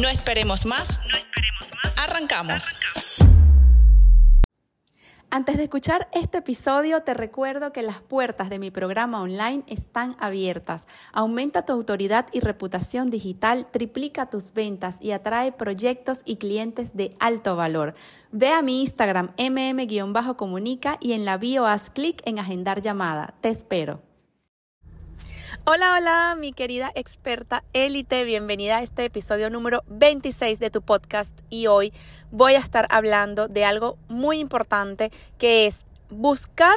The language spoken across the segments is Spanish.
No esperemos más. No esperemos más. Arrancamos. Antes de escuchar este episodio, te recuerdo que las puertas de mi programa online están abiertas. Aumenta tu autoridad y reputación digital, triplica tus ventas y atrae proyectos y clientes de alto valor. Ve a mi Instagram mm-comunica y en la bio haz clic en agendar llamada. Te espero. Hola, hola, mi querida experta élite, bienvenida a este episodio número 26 de tu podcast y hoy voy a estar hablando de algo muy importante que es buscar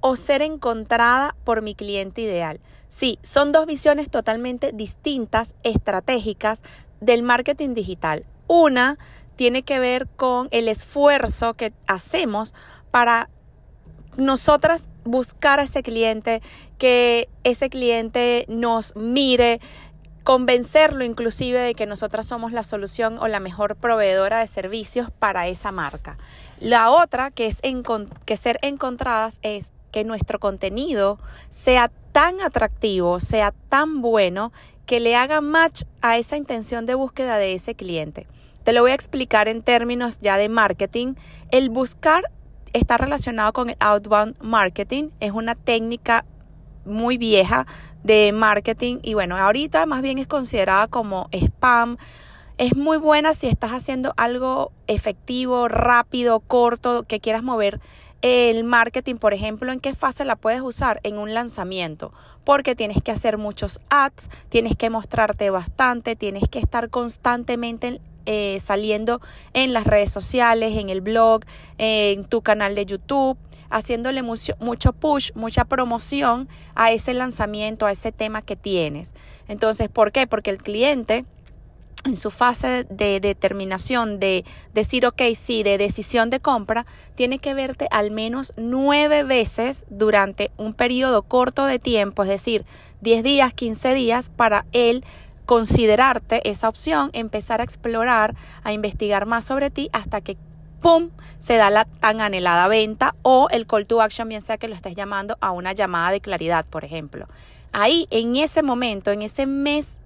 o ser encontrada por mi cliente ideal. Sí, son dos visiones totalmente distintas, estratégicas del marketing digital. Una tiene que ver con el esfuerzo que hacemos para nosotras buscar a ese cliente, que ese cliente nos mire, convencerlo inclusive de que nosotras somos la solución o la mejor proveedora de servicios para esa marca. La otra que es que ser encontradas es que nuestro contenido sea tan atractivo, sea tan bueno, que le haga match a esa intención de búsqueda de ese cliente. Te lo voy a explicar en términos ya de marketing. El buscar está relacionado con el outbound marketing. Es una técnica muy vieja de marketing y bueno, ahorita más bien es considerada como spam. Es muy buena si estás haciendo algo efectivo, rápido, corto, que quieras mover el marketing, por ejemplo, ¿en qué fase la puedes usar? En un lanzamiento, porque tienes que hacer muchos ads, tienes que mostrarte bastante, tienes que estar constantemente eh, saliendo en las redes sociales, en el blog, en tu canal de YouTube, haciéndole mucho, mucho push, mucha promoción a ese lanzamiento, a ese tema que tienes. Entonces, ¿por qué? Porque el cliente en su fase de determinación, de decir, ok, sí, de decisión de compra, tiene que verte al menos nueve veces durante un periodo corto de tiempo, es decir, 10 días, 15 días, para él considerarte esa opción, empezar a explorar, a investigar más sobre ti hasta que ¡pum! se da la tan anhelada venta o el call to action, bien sea que lo estés llamando a una llamada de claridad, por ejemplo. Ahí, en ese momento, en ese mes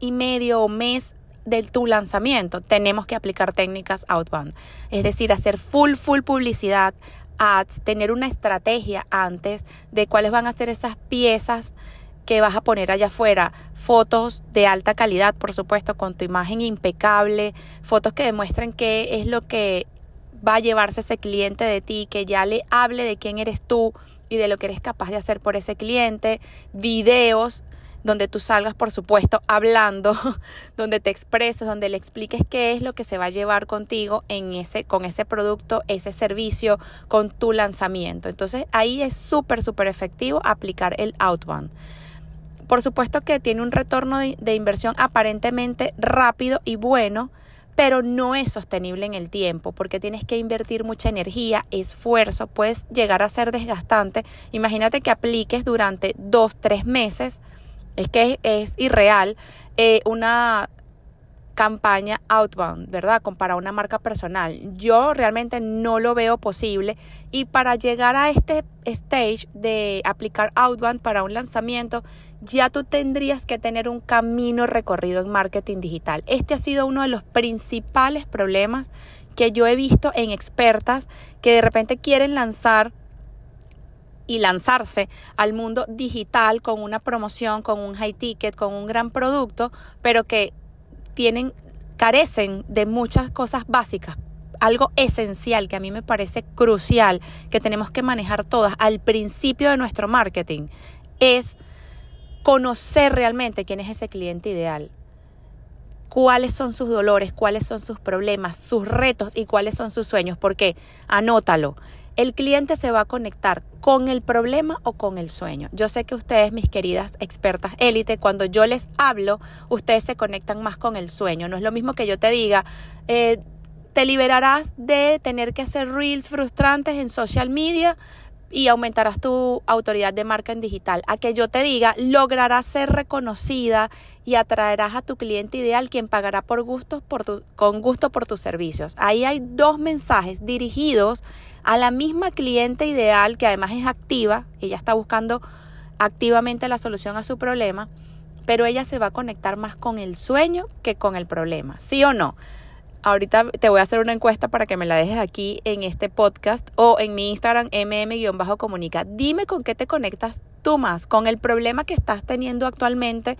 y medio o mes de tu lanzamiento, tenemos que aplicar técnicas outbound. Es decir, hacer full, full publicidad, ads, tener una estrategia antes de cuáles van a ser esas piezas que vas a poner allá afuera. Fotos de alta calidad, por supuesto, con tu imagen impecable, fotos que demuestren qué es lo que va a llevarse ese cliente de ti, que ya le hable de quién eres tú y de lo que eres capaz de hacer por ese cliente, videos donde tú salgas, por supuesto, hablando, donde te expreses, donde le expliques qué es lo que se va a llevar contigo en ese, con ese producto, ese servicio, con tu lanzamiento. Entonces ahí es súper, súper efectivo aplicar el outbound. Por supuesto que tiene un retorno de, inversión aparentemente rápido y bueno, pero no es sostenible en el tiempo porque tienes que invertir mucha energía, esfuerzo, puedes llegar a ser desgastante. Imagínate que apliques durante dos, tres meses, es que es, irreal, eh, una campaña outbound, ¿verdad? Para una marca personal. Yo realmente no lo veo posible y para llegar a este stage de aplicar outbound para un lanzamiento, ya tú tendrías que tener un camino recorrido en marketing digital. Este ha sido uno de los principales problemas que yo he visto en expertas que de repente quieren lanzar y lanzarse al mundo digital con una promoción, con un high ticket, con un gran producto, pero que tienen, carecen de muchas cosas básicas algo esencial que a mí me parece crucial que tenemos que manejar todas al principio de nuestro marketing es conocer realmente quién es ese cliente ideal cuáles son sus dolores, cuáles son sus problemas, sus retos y cuáles son sus sueños, porque anótalo. El cliente se va a conectar con el problema o con el sueño. Yo sé que ustedes, mis queridas expertas élite, cuando yo les hablo, ustedes se conectan más con el sueño. No es lo mismo que yo te diga, eh, te liberarás de tener que hacer reels frustrantes en social media y aumentarás tu autoridad de marca en digital. A que yo te diga, lograrás ser reconocida y atraerás a tu cliente ideal quien pagará por gustos por con gusto por tus servicios. Ahí hay dos mensajes dirigidos a la misma cliente ideal que además es activa, ella está buscando activamente la solución a su problema, pero ella se va a conectar más con el sueño que con el problema, ¿sí o no? Ahorita te voy a hacer una encuesta para que me la dejes aquí en este podcast o en mi Instagram mm-comunica. Dime con qué te conectas tú más, con el problema que estás teniendo actualmente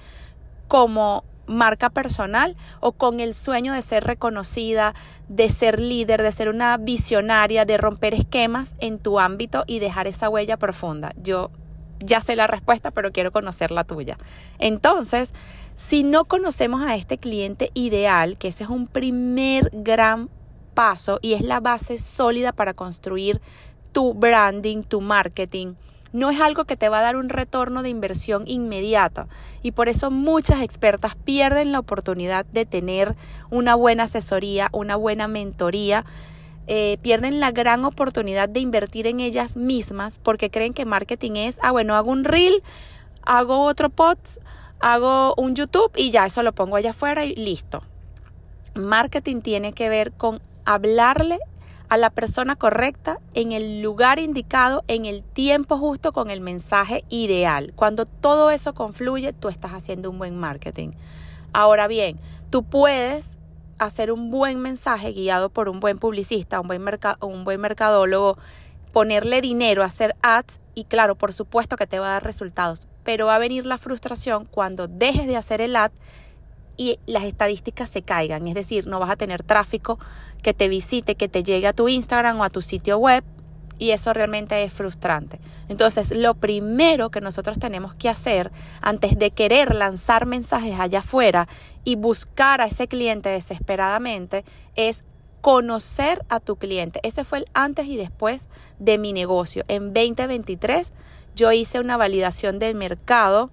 como marca personal o con el sueño de ser reconocida, de ser líder, de ser una visionaria, de romper esquemas en tu ámbito y dejar esa huella profunda. Yo ya sé la respuesta, pero quiero conocer la tuya. Entonces, si no conocemos a este cliente ideal, que ese es un primer gran paso y es la base sólida para construir tu branding, tu marketing, no es algo que te va a dar un retorno de inversión inmediata y por eso muchas expertas pierden la oportunidad de tener una buena asesoría, una buena mentoría eh, pierden la gran oportunidad de invertir en ellas mismas porque creen que marketing es, ah, bueno, hago un reel, hago otro post, hago un YouTube y ya eso lo pongo allá afuera y listo. Marketing tiene que ver con hablarle a la persona correcta en el lugar indicado, en el tiempo justo, con el mensaje ideal. Cuando todo eso confluye, tú estás haciendo un buen marketing. Ahora bien, tú puedes hacer un buen mensaje guiado por un buen publicista, un buen, un buen mercadólogo, ponerle dinero, hacer ads y claro, por supuesto que te va a dar resultados, pero va a venir la frustración cuando dejes de hacer el ad y las estadísticas se caigan, es decir, no vas a tener tráfico que te visite, que te llegue a tu Instagram o a tu sitio web y eso realmente es frustrante. Entonces, lo primero que nosotros tenemos que hacer antes de querer lanzar mensajes allá afuera y buscar a ese cliente desesperadamente es conocer a tu cliente. Ese fue el antes y después de mi negocio. En 2023 yo hice una validación del mercado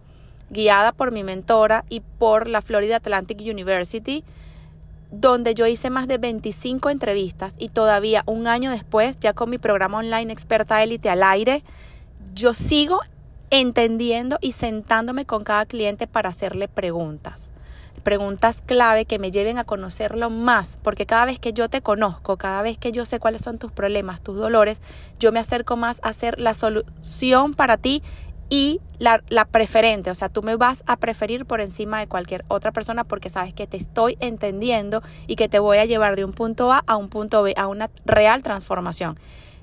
guiada por mi mentora y por la Florida Atlantic University donde yo hice más de 25 entrevistas y todavía un año después, ya con mi programa online Experta Élite al aire, yo sigo entendiendo y sentándome con cada cliente para hacerle preguntas. Preguntas clave que me lleven a conocerlo más, porque cada vez que yo te conozco, cada vez que yo sé cuáles son tus problemas, tus dolores, yo me acerco más a ser la solución para ti y la, la, preferente, o sea, tú me vas a preferir por encima de cualquier otra persona porque sabes que te estoy entendiendo y que te voy a llevar de un punto A a un punto B, a una real transformación.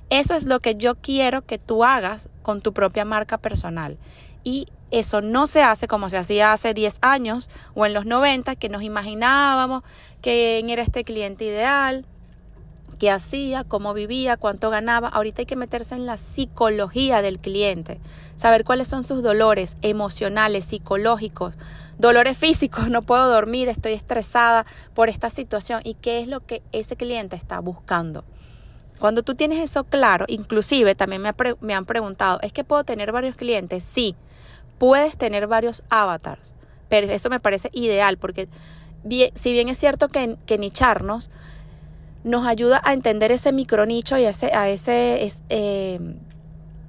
Eso es lo que yo quiero que tú hagas con tu propia marca personal. Y eso no se hace como se hacía hace 10 años o en los 90, que nos imaginábamos quién era este cliente ideal, qué hacía, cómo vivía, cuánto ganaba. Ahorita hay que meterse en la psicología del cliente, saber cuáles son sus dolores emocionales, psicológicos, dolores físicos, no puedo dormir, estoy estresada por esta situación y qué es lo que ese cliente está buscando. Cuando tú tienes eso claro, inclusive también me, me han preguntado, ¿es que puedo tener varios clientes? Sí, puedes tener varios avatars, pero eso me parece ideal porque si bien es cierto que, nicharnos, nos ayuda a entender ese micronicho y a ese, a ese, eh,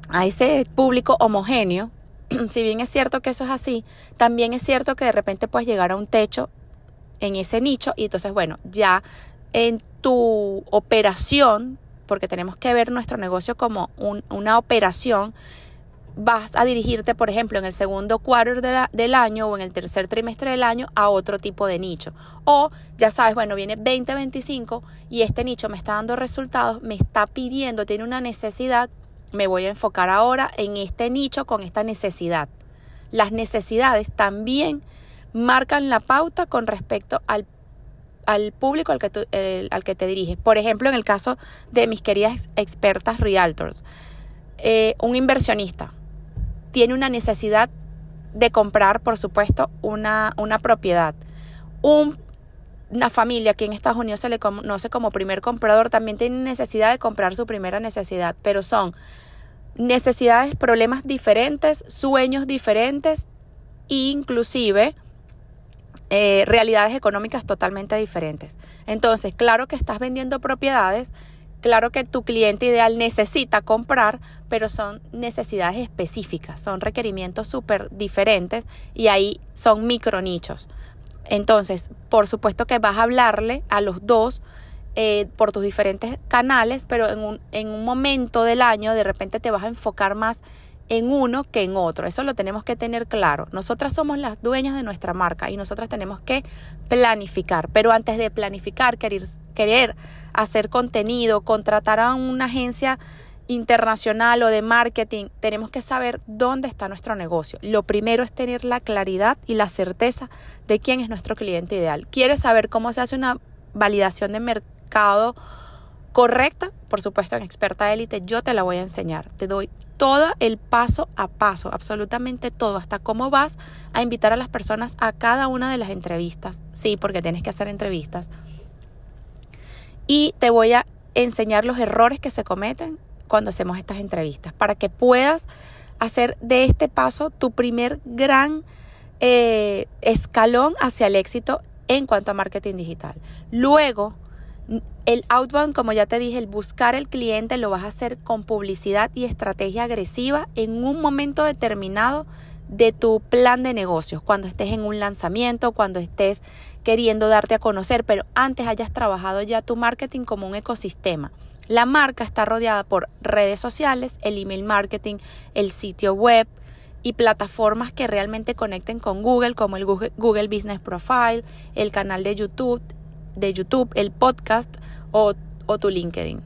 a ese público homogéneo. si bien es cierto que eso es así, también es cierto que de repente puedes llegar a un techo en ese nicho y entonces, bueno, ya en tu operación, porque tenemos que ver nuestro negocio como una operación, vas a dirigirte, por ejemplo, en el segundo quarter del año o en el tercer trimestre del año a otro tipo de nicho. O ya sabes, bueno, viene 2025 y este nicho me está dando resultados, me está pidiendo, tiene una necesidad, me voy a enfocar ahora en este nicho con esta necesidad. Las necesidades también marcan la pauta con respecto al al público al que, al que te diriges. Por ejemplo, en el caso de mis queridas expertas realtors, eh, un inversionista tiene una necesidad de comprar, por supuesto, una, una propiedad. una familia que en Estados Unidos se le conoce como primer comprador también tiene necesidad de comprar su primera necesidad, pero son necesidades, problemas diferentes, sueños diferentes e inclusive eh, realidades económicas totalmente diferentes. Entonces, claro que estás vendiendo propiedades, claro que tu cliente ideal necesita comprar, pero son necesidades específicas, son requerimientos súper diferentes y ahí son micro nichos. Entonces, por supuesto que vas a hablarle a los dos eh, por tus diferentes canales, pero en un, en un momento del año de repente te vas a enfocar más en uno que en otro. Eso lo tenemos que tener claro. Nosotras somos las dueñas de nuestra marca y nosotras tenemos que planificar. Pero antes de planificar, querer, querer hacer contenido, contratar a una agencia internacional o de marketing, tenemos que saber dónde está nuestro negocio. Lo primero es tener la claridad y la certeza de quién es nuestro cliente ideal. ¿Quieres saber cómo se hace una validación de mercado correcta? Por supuesto, en Experta Élite yo te la voy a enseñar. Te doy todo el paso a paso, absolutamente todo, hasta cómo vas a invitar a las personas a cada una de las entrevistas. Sí, porque tienes que hacer entrevistas. Y te voy a enseñar los errores que se cometen cuando hacemos estas entrevistas, para que puedas hacer de este paso tu primer gran eh, escalón hacia el éxito en cuanto a marketing digital. Luego, el outbound, como ya te dije, el buscar el cliente lo vas a hacer con publicidad y estrategia agresiva en un momento determinado de tu plan de negocios, cuando estés en un lanzamiento, cuando estés queriendo darte a conocer, pero antes hayas trabajado ya tu marketing como un ecosistema. La marca está rodeada por redes sociales, el email marketing, el sitio web y plataformas que realmente conecten con Google, como el Google, Business Profile, el canal de YouTube, de YouTube, el podcast o, tu LinkedIn.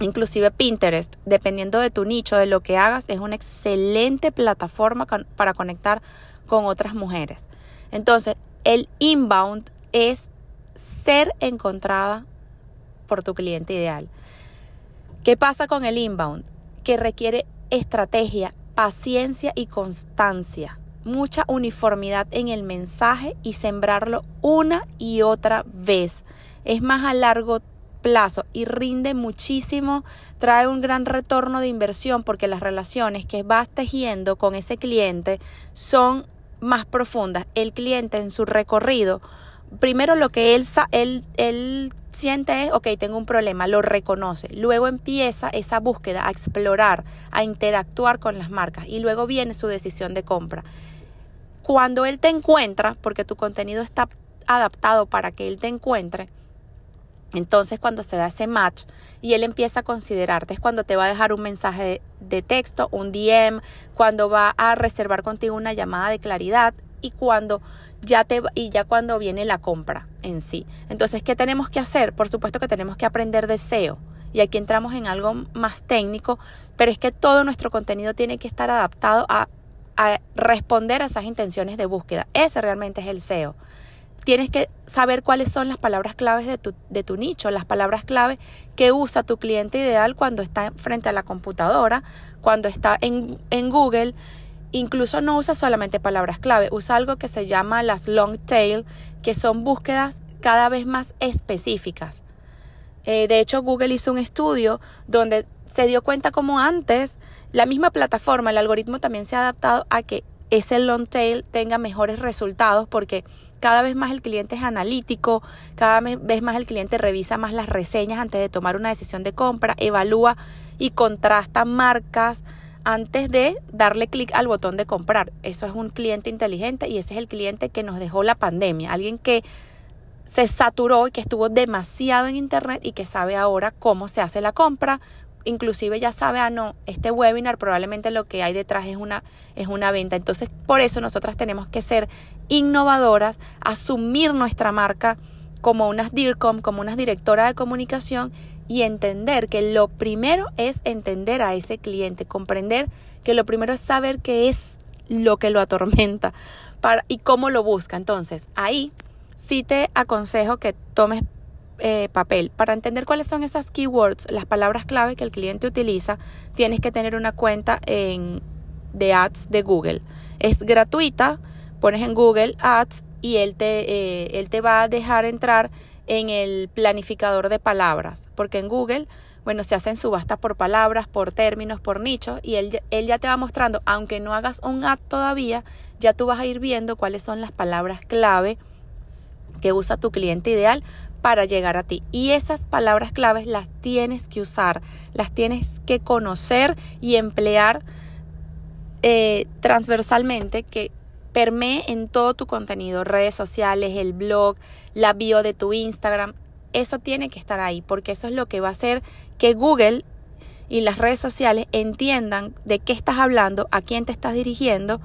Inclusive Pinterest, dependiendo de tu nicho, de lo que hagas, es una excelente plataforma para conectar con otras mujeres. Entonces, el inbound es ser encontrada por tu cliente ideal. ¿Qué pasa con el inbound? Que requiere estrategia, paciencia y constancia mucha uniformidad en el mensaje y sembrarlo una y otra vez. Es más a largo plazo y rinde muchísimo, trae un gran retorno de inversión porque las relaciones que vas tejiendo con ese cliente son más profundas. El cliente en su recorrido, primero lo que él, él, él siente es, ok, tengo un problema, lo reconoce. Luego empieza esa búsqueda a explorar, a interactuar con las marcas y luego viene su decisión de compra. Cuando él te encuentra, porque tu contenido está adaptado para que él te encuentre, entonces cuando se da ese match y él empieza a considerarte, es cuando te va a dejar un mensaje de, texto, un DM, cuando va a reservar contigo una llamada de claridad y cuando ya te y ya cuando viene la compra en sí. Entonces, ¿qué tenemos que hacer? Por supuesto que tenemos que aprender de SEO. Y aquí entramos en algo más técnico, pero es que todo nuestro contenido tiene que estar adaptado a a responder a esas intenciones de búsqueda. Ese realmente es el SEO. Tienes que saber cuáles son las palabras claves de tu, de tu nicho, las palabras clave que usa tu cliente ideal cuando está frente a la computadora, cuando está en, en Google. Incluso no usa solamente palabras clave, usa algo que se llama las long tail, que son búsquedas cada vez más específicas. Eh, de hecho, Google hizo un estudio donde se dio cuenta como antes la misma plataforma, el algoritmo también se ha adaptado a que ese long tail tenga mejores resultados porque cada vez más el cliente es analítico, cada vez más el cliente revisa más las reseñas antes de tomar una decisión de compra, evalúa y contrasta marcas antes de darle clic al botón de comprar. Eso es un cliente inteligente y ese es el cliente que nos dejó la pandemia, alguien que se saturó y que estuvo demasiado en internet y que sabe ahora cómo se hace la compra, inclusive ya sabe, ah, no, este webinar probablemente lo que hay detrás es una, es una venta. Entonces, por eso nosotras tenemos que ser innovadoras, asumir nuestra marca como unas DIRCOM, como unas directoras de comunicación y entender que lo primero es entender a ese cliente, comprender que lo primero es saber qué es lo que lo atormenta para, y cómo lo busca. Entonces, ahí sí te aconsejo que tomes eh, papel. Para entender cuáles son esas keywords, las palabras clave que el cliente utiliza, tienes que tener una cuenta en, de ads de Google. Es gratuita, pones en Google Ads y él te, eh, él te va a dejar entrar en el planificador de palabras, porque en Google, bueno, se hacen subastas por palabras, por términos, por nichos, y él, él ya te va mostrando, aunque no hagas un ad todavía, ya tú vas a ir viendo cuáles son las palabras clave que usa tu cliente ideal para llegar a ti. Y esas palabras claves las tienes que usar, las tienes que conocer y emplear eh, transversalmente, que permee en todo tu contenido, redes sociales, el blog, la bio de tu Instagram. Eso tiene que estar ahí, porque eso es lo que va a hacer que Google y las redes sociales entiendan de qué estás hablando, a quién te estás dirigiendo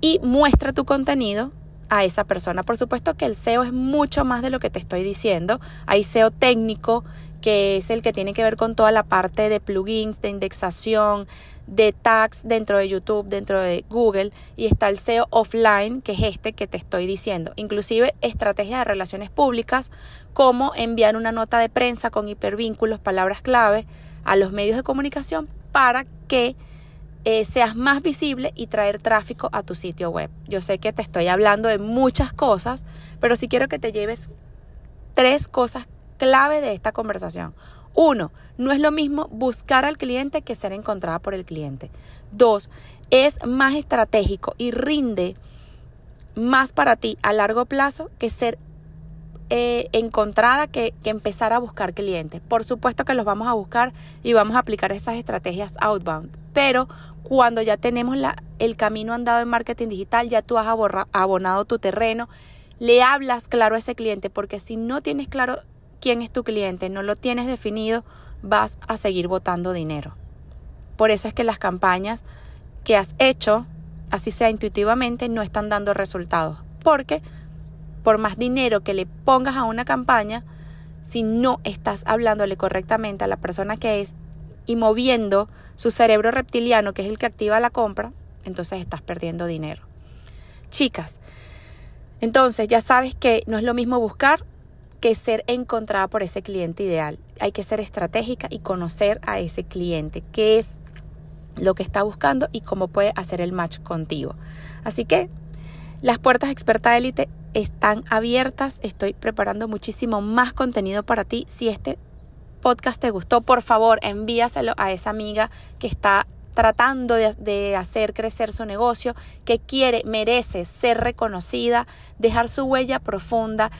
y muestra tu contenido a esa persona. Por supuesto que el SEO es mucho más de lo que te estoy diciendo. Hay SEO técnico, que es el que tiene que ver con toda la parte de plugins, de indexación, de tags dentro de YouTube, dentro de Google, y está el SEO offline, que es este que te estoy diciendo. Inclusive estrategias de relaciones públicas, como enviar una nota de prensa con hipervínculos, palabras clave a los medios de comunicación para que eh, seas más visible y traer tráfico a tu sitio web. Yo sé que te estoy hablando de muchas cosas, pero sí quiero que te lleves tres cosas clave de esta conversación. Uno, no es lo mismo buscar al cliente que ser encontrada por el cliente. Dos, es más estratégico y rinde más para ti a largo plazo que ser eh, encontrada que, que, empezar a buscar clientes. Por supuesto que los vamos a buscar y vamos a aplicar esas estrategias outbound, pero cuando ya tenemos la, el camino andado en marketing digital, ya tú has abonado tu terreno, le hablas claro a ese cliente, porque si no tienes claro quién es tu cliente, no lo tienes definido, vas a seguir botando dinero. Por eso es que las campañas que has hecho, así sea intuitivamente, no están dando resultados, porque por más dinero que le pongas a una campaña, si no estás hablándole correctamente a la persona que es y moviendo su cerebro reptiliano, que es el que activa la compra, entonces estás perdiendo dinero. Chicas, entonces ya sabes que no es lo mismo buscar que ser encontrada por ese cliente ideal. Hay que ser estratégica y conocer a ese cliente, qué es lo que está buscando y cómo puede hacer el match contigo. Así que las puertas experta élite están abiertas. Estoy preparando muchísimo más contenido para ti. Si este podcast te gustó, por favor, envíaselo a esa amiga que está tratando de, de, hacer crecer su negocio, que quiere, merece ser reconocida, dejar su huella profunda,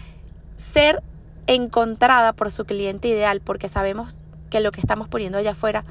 ser encontrada por su cliente ideal, porque sabemos que lo que estamos poniendo allá afuera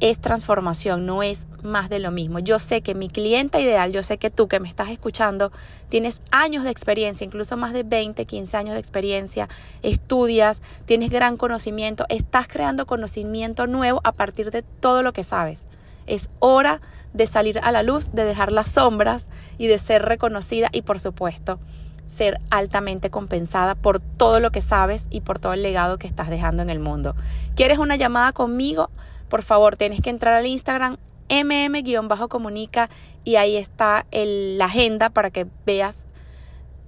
es transformación, no es más de lo mismo. Yo sé que mi cliente ideal, yo sé que tú que me estás escuchando, tienes años de experiencia, incluso más de 20, 15 años de experiencia, estudias, tienes gran conocimiento, estás creando conocimiento nuevo a partir de todo lo que sabes. Es hora de salir a la luz, de dejar las sombras y de ser reconocida y por supuesto ser altamente compensada por todo lo que sabes y por todo el legado que estás dejando en el mundo. ¿Quieres una llamada conmigo? Por favor, tienes que entrar al Instagram mm-comunica y ahí está la agenda para que veas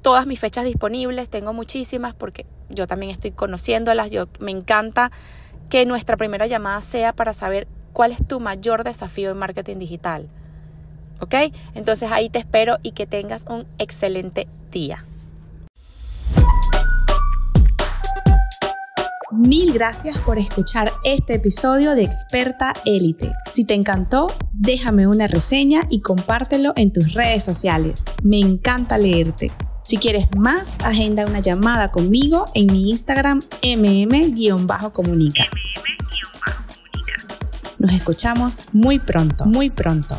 todas mis fechas disponibles. Tengo muchísimas porque yo también estoy conociéndolas. Yo, me encanta que nuestra primera llamada sea para saber cuál es tu mayor desafío en marketing digital. ¿Ok? Entonces ahí te espero y que tengas un excelente día. Mil gracias por escuchar este episodio de Experta Élite. Si te encantó, déjame una reseña y compártelo en tus redes sociales. Me encanta leerte. Si quieres más, agenda una llamada conmigo en mi Instagram mm-comunica. Nos escuchamos muy pronto, muy pronto.